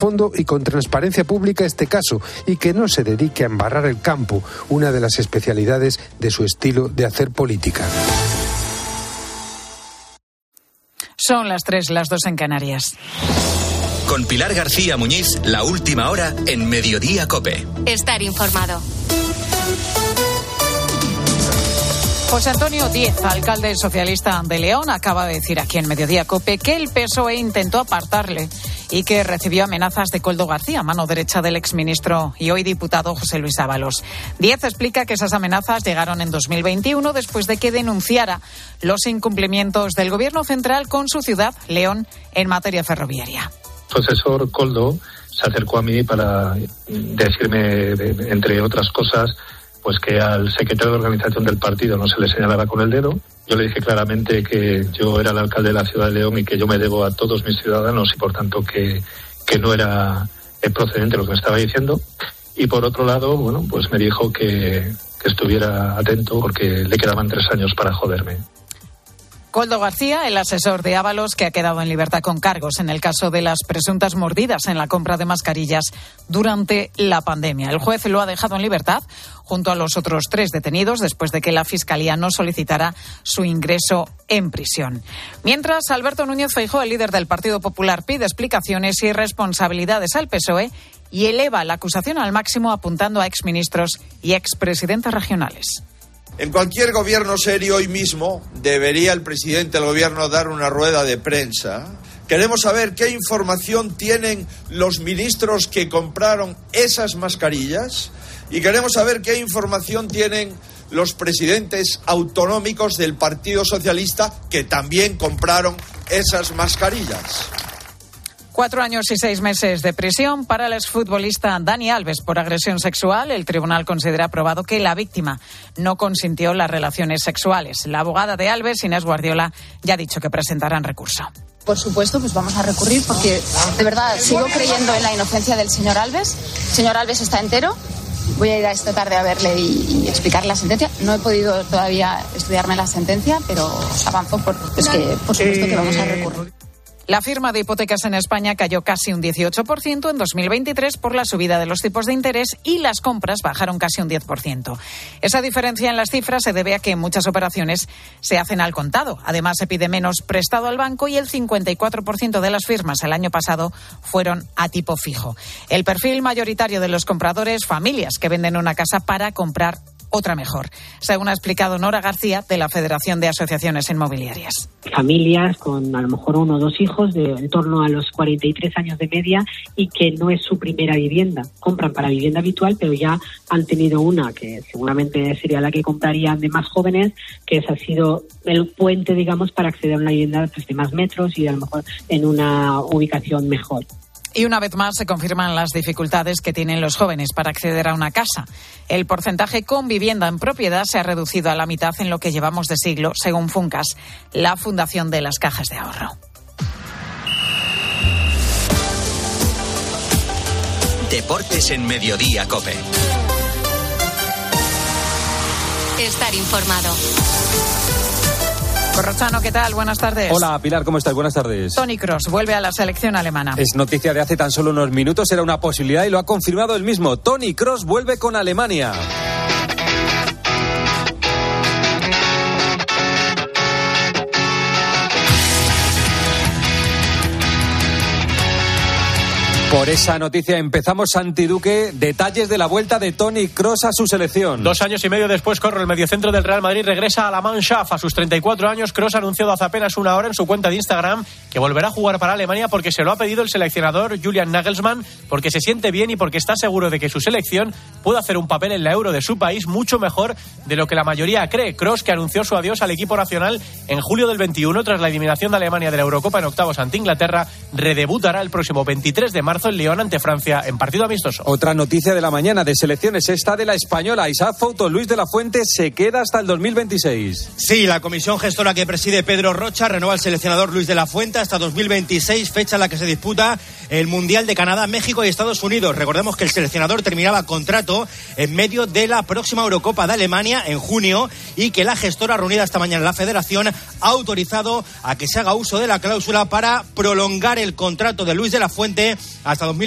fondo y con transparencia pública este caso y que no se dedique a embarrar el campo, una de las especialidades de su estilo de hacer política. Son las tres, las dos en Canarias. Con Pilar García Muñiz, la última hora en Mediodía Cope. Estar informado. José Antonio Díez, alcalde socialista de León, acaba de decir aquí en Mediodía Cope que el PSOE intentó apartarle y que recibió amenazas de Coldo García, mano derecha del exministro y hoy diputado José Luis Ábalos. Díez explica que esas amenazas llegaron en 2021 después de que denunciara los incumplimientos del gobierno central con su ciudad, León, en materia ferroviaria. Profesor Coldo se acercó a mí para decirme, entre otras cosas, pues que al secretario de organización del partido no se le señalara con el dedo. Yo le dije claramente que yo era el alcalde de la ciudad de León y que yo me debo a todos mis ciudadanos y por tanto que, que no era procedente lo que me estaba diciendo. Y por otro lado, bueno, pues me dijo que, que estuviera atento porque le quedaban tres años para joderme. Coldo García, el asesor de Ábalos, que ha quedado en libertad con cargos en el caso de las presuntas mordidas en la compra de mascarillas durante la pandemia. El juez lo ha dejado en libertad junto a los otros tres detenidos después de que la Fiscalía no solicitara su ingreso en prisión. Mientras, Alberto Núñez Feijóo, el líder del Partido Popular, pide explicaciones y responsabilidades al PSOE y eleva la acusación al máximo apuntando a exministros y expresidentes regionales. En cualquier gobierno serio hoy mismo debería el presidente del gobierno dar una rueda de prensa. Queremos saber qué información tienen los ministros que compraron esas mascarillas y queremos saber qué información tienen los presidentes autonómicos del Partido Socialista que también compraron esas mascarillas. Cuatro años y seis meses de prisión para el exfutbolista Dani Alves por agresión sexual. El tribunal considera aprobado que la víctima no consintió las relaciones sexuales. La abogada de Alves, Inés Guardiola, ya ha dicho que presentarán recurso. Por supuesto, pues vamos a recurrir porque de verdad sigo creyendo en la inocencia del señor Alves. El señor Alves está entero. Voy a ir a esta tarde a verle y, y explicar la sentencia. No he podido todavía estudiarme la sentencia, pero avanzo por, es que por supuesto que vamos a recurrir. La firma de hipotecas en España cayó casi un 18% en 2023 por la subida de los tipos de interés y las compras bajaron casi un 10%. Esa diferencia en las cifras se debe a que muchas operaciones se hacen al contado. Además, se pide menos prestado al banco y el 54% de las firmas el año pasado fueron a tipo fijo. El perfil mayoritario de los compradores, familias que venden una casa para comprar otra mejor, según ha explicado Nora García de la Federación de Asociaciones Inmobiliarias. Familias con a lo mejor uno o dos hijos de en torno a los 43 años de media y que no es su primera vivienda. Compran para vivienda habitual, pero ya han tenido una que seguramente sería la que comprarían de más jóvenes, que ese ha sido el puente, digamos, para acceder a una vivienda pues, de más metros y a lo mejor en una ubicación mejor. Y una vez más se confirman las dificultades que tienen los jóvenes para acceder a una casa. El porcentaje con vivienda en propiedad se ha reducido a la mitad en lo que llevamos de siglo, según Funcas, la Fundación de las Cajas de Ahorro. Deportes en Mediodía Cope. Estar informado. Corrochano, ¿qué tal? Buenas tardes. Hola, Pilar, ¿cómo estás? Buenas tardes. Tony Cross vuelve a la selección alemana. Es noticia de hace tan solo unos minutos, era una posibilidad y lo ha confirmado él mismo. Tony Cross vuelve con Alemania. Por esa noticia empezamos, Santi Duque. Detalles de la vuelta de Tony Cross a su selección. Dos años y medio después, corre el mediocentro del Real Madrid, regresa a la Mannschaft. A sus 34 años, Cross anunciado hace apenas una hora en su cuenta de Instagram que volverá a jugar para Alemania porque se lo ha pedido el seleccionador Julian Nagelsmann, porque se siente bien y porque está seguro de que su selección puede hacer un papel en la Euro de su país mucho mejor de lo que la mayoría cree. Cross, que anunció su adiós al equipo nacional en julio del 21 tras la eliminación de Alemania de la Eurocopa en octavos ante Inglaterra, redebutará el próximo 23 de marzo en León ante Francia en partido amistoso. Otra noticia de la mañana de selecciones esta de la española. Isaac Fouto, Luis de la Fuente se queda hasta el 2026. Sí, la comisión gestora que preside Pedro Rocha renueva al seleccionador Luis de la Fuente hasta 2026, fecha en la que se disputa el Mundial de Canadá, México y Estados Unidos. Recordemos que el seleccionador terminaba contrato en medio de la próxima Eurocopa de Alemania en junio y que la gestora reunida esta mañana en la federación ha autorizado a que se haga uso de la cláusula para prolongar el contrato de Luis de la Fuente hasta 2026.